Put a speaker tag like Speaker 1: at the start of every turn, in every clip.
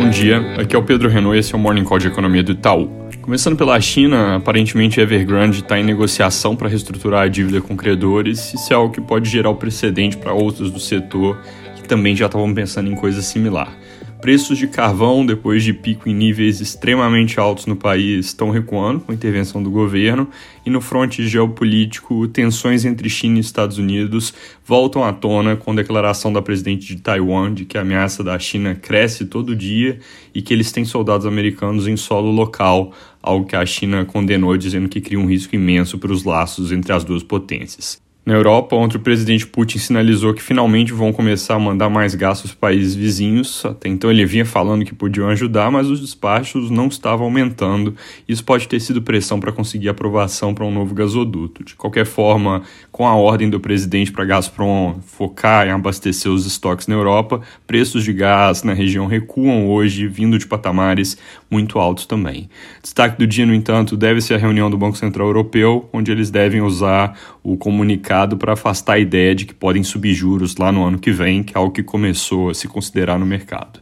Speaker 1: Bom dia, aqui é o Pedro Renault e esse é o Morning Call de Economia do Itaú. Começando pela China, aparentemente Evergrande está em negociação para reestruturar a dívida com credores. Isso é algo que pode gerar o precedente para outros do setor que também já estavam pensando em coisa similar. Preços de carvão, depois de pico em níveis extremamente altos no país, estão recuando com a intervenção do governo, e no fronte geopolítico, tensões entre China e Estados Unidos voltam à tona com a declaração da presidente de Taiwan de que a ameaça da China cresce todo dia e que eles têm soldados americanos em solo local, algo que a China condenou, dizendo que cria um risco imenso para os laços entre as duas potências. Na Europa, ontem o presidente Putin sinalizou que finalmente vão começar a mandar mais gastos para países vizinhos. Até então ele vinha falando que podiam ajudar, mas os despachos não estavam aumentando. Isso pode ter sido pressão para conseguir aprovação para um novo gasoduto. De qualquer forma, com a ordem do presidente para Gazprom focar em abastecer os estoques na Europa, preços de gás na região recuam hoje, vindo de patamares muito altos também. Destaque do dia, no entanto, deve ser a reunião do Banco Central Europeu, onde eles devem usar o comunicado para afastar a ideia de que podem subir juros lá no ano que vem, que é algo que começou a se considerar no mercado.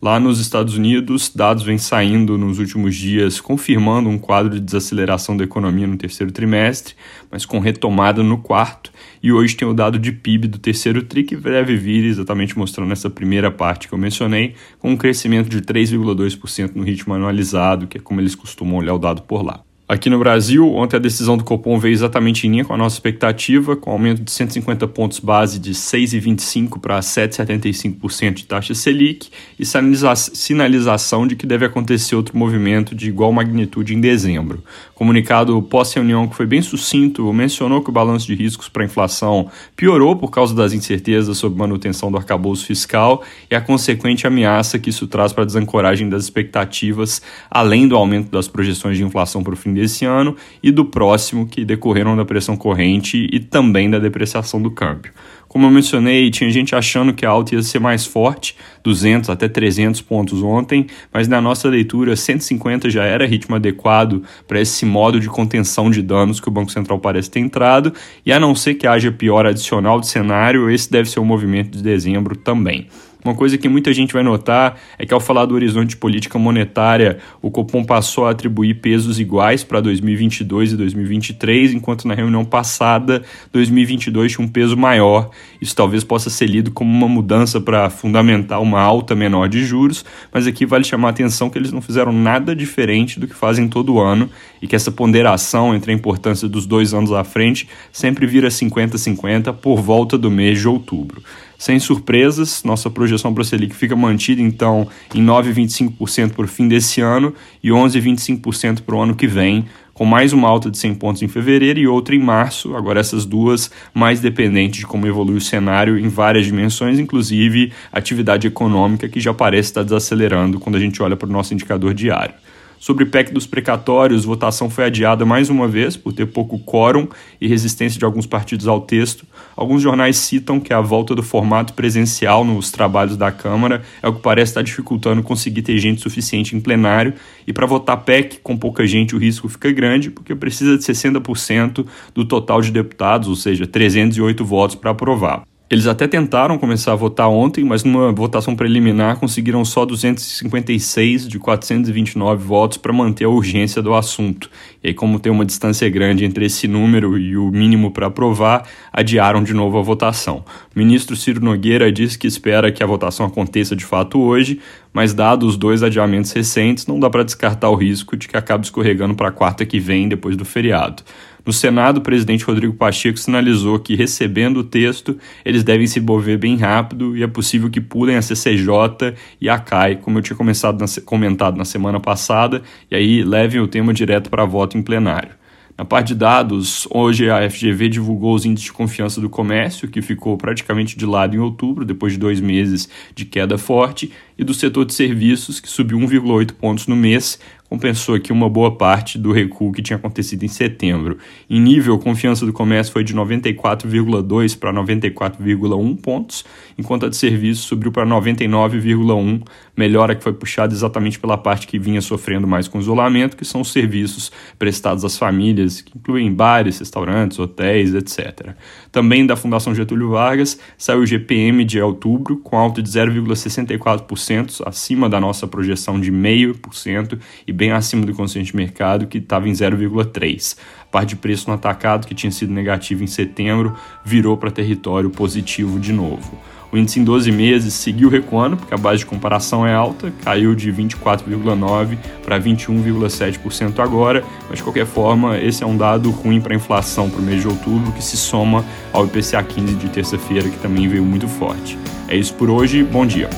Speaker 1: Lá nos Estados Unidos, dados vêm saindo nos últimos dias confirmando um quadro de desaceleração da economia no terceiro trimestre, mas com retomada no quarto. E hoje tem o dado de PIB do terceiro TRI que deve vir exatamente mostrando essa primeira parte que eu mencionei, com um crescimento de 3,2% no ritmo anualizado, que é como eles costumam olhar o dado por lá. Aqui no Brasil, ontem a decisão do Copom veio exatamente em linha com a nossa expectativa, com aumento de 150 pontos base de 6,25% para 7,75% de taxa Selic e sinalização de que deve acontecer outro movimento de igual magnitude em dezembro. Comunicado pós-reunião que foi bem sucinto, mencionou que o balanço de riscos para a inflação piorou por causa das incertezas sobre manutenção do arcabouço fiscal e a consequente ameaça que isso traz para a desancoragem das expectativas, além do aumento das projeções de inflação para o fim desse ano e do próximo, que decorreram da pressão corrente e também da depreciação do câmbio. Como eu mencionei, tinha gente achando que a alta ia ser mais forte, 200 até 300 pontos ontem, mas na nossa leitura 150 já era ritmo adequado para esse modo de contenção de danos que o Banco Central parece ter entrado, e a não ser que haja pior adicional de cenário, esse deve ser o movimento de dezembro também. Uma coisa que muita gente vai notar é que ao falar do horizonte de política monetária, o Copom passou a atribuir pesos iguais para 2022 e 2023, enquanto na reunião passada 2022 tinha um peso maior. Isso talvez possa ser lido como uma mudança para fundamentar uma alta menor de juros, mas aqui vale chamar a atenção que eles não fizeram nada diferente do que fazem todo ano e que essa ponderação entre a importância dos dois anos à frente sempre vira 50-50 por volta do mês de outubro. Sem surpresas, nossa projeção para o Selic fica mantida então em 9,25% para o fim desse ano e 11,25% para o ano que vem, com mais uma alta de 100 pontos em fevereiro e outra em março. Agora, essas duas mais dependentes de como evolui o cenário em várias dimensões, inclusive atividade econômica, que já parece estar desacelerando quando a gente olha para o nosso indicador diário. Sobre PEC dos precatórios, votação foi adiada mais uma vez por ter pouco quórum e resistência de alguns partidos ao texto. Alguns jornais citam que a volta do formato presencial nos trabalhos da Câmara é o que parece estar dificultando conseguir ter gente suficiente em plenário. E para votar PEC com pouca gente, o risco fica grande, porque precisa de 60% do total de deputados, ou seja, 308 votos para aprovar. Eles até tentaram começar a votar ontem, mas numa votação preliminar conseguiram só 256 de 429 votos para manter a urgência do assunto. E aí, como tem uma distância grande entre esse número e o mínimo para aprovar, adiaram de novo a votação. O ministro Ciro Nogueira disse que espera que a votação aconteça de fato hoje, mas dados os dois adiamentos recentes, não dá para descartar o risco de que acabe escorregando para a quarta que vem, depois do feriado. No Senado, o presidente Rodrigo Pacheco sinalizou que, recebendo o texto, eles devem se mover bem rápido e é possível que pulem a CCJ e a CAI, como eu tinha começado na, comentado na semana passada, e aí levem o tema direto para voto em plenário. Na parte de dados, hoje a FGV divulgou os índices de confiança do comércio, que ficou praticamente de lado em outubro, depois de dois meses de queda forte, e do setor de serviços, que subiu 1,8 pontos no mês, compensou aqui uma boa parte do recuo que tinha acontecido em setembro. Em nível, a confiança do comércio foi de 94,2 para 94,1 pontos, enquanto a de serviços subiu para 99,1, melhora que foi puxada exatamente pela parte que vinha sofrendo mais com isolamento, que são os serviços prestados às famílias, que incluem bares, restaurantes, hotéis, etc. Também da Fundação Getúlio Vargas saiu o GPM de outubro, com alta de 0,64%, acima da nossa projeção de 0,5% e bem acima do consciente de mercado, que estava em 0,3%. A parte de preço no atacado, que tinha sido negativo em setembro, virou para território positivo de novo. O índice em 12 meses seguiu recuando, porque a base de comparação é alta, caiu de 24,9% para 21,7% agora, mas de qualquer forma, esse é um dado ruim para a inflação para o mês de outubro, que se soma ao IPCA 15 de terça-feira, que também veio muito forte. É isso por hoje, bom dia.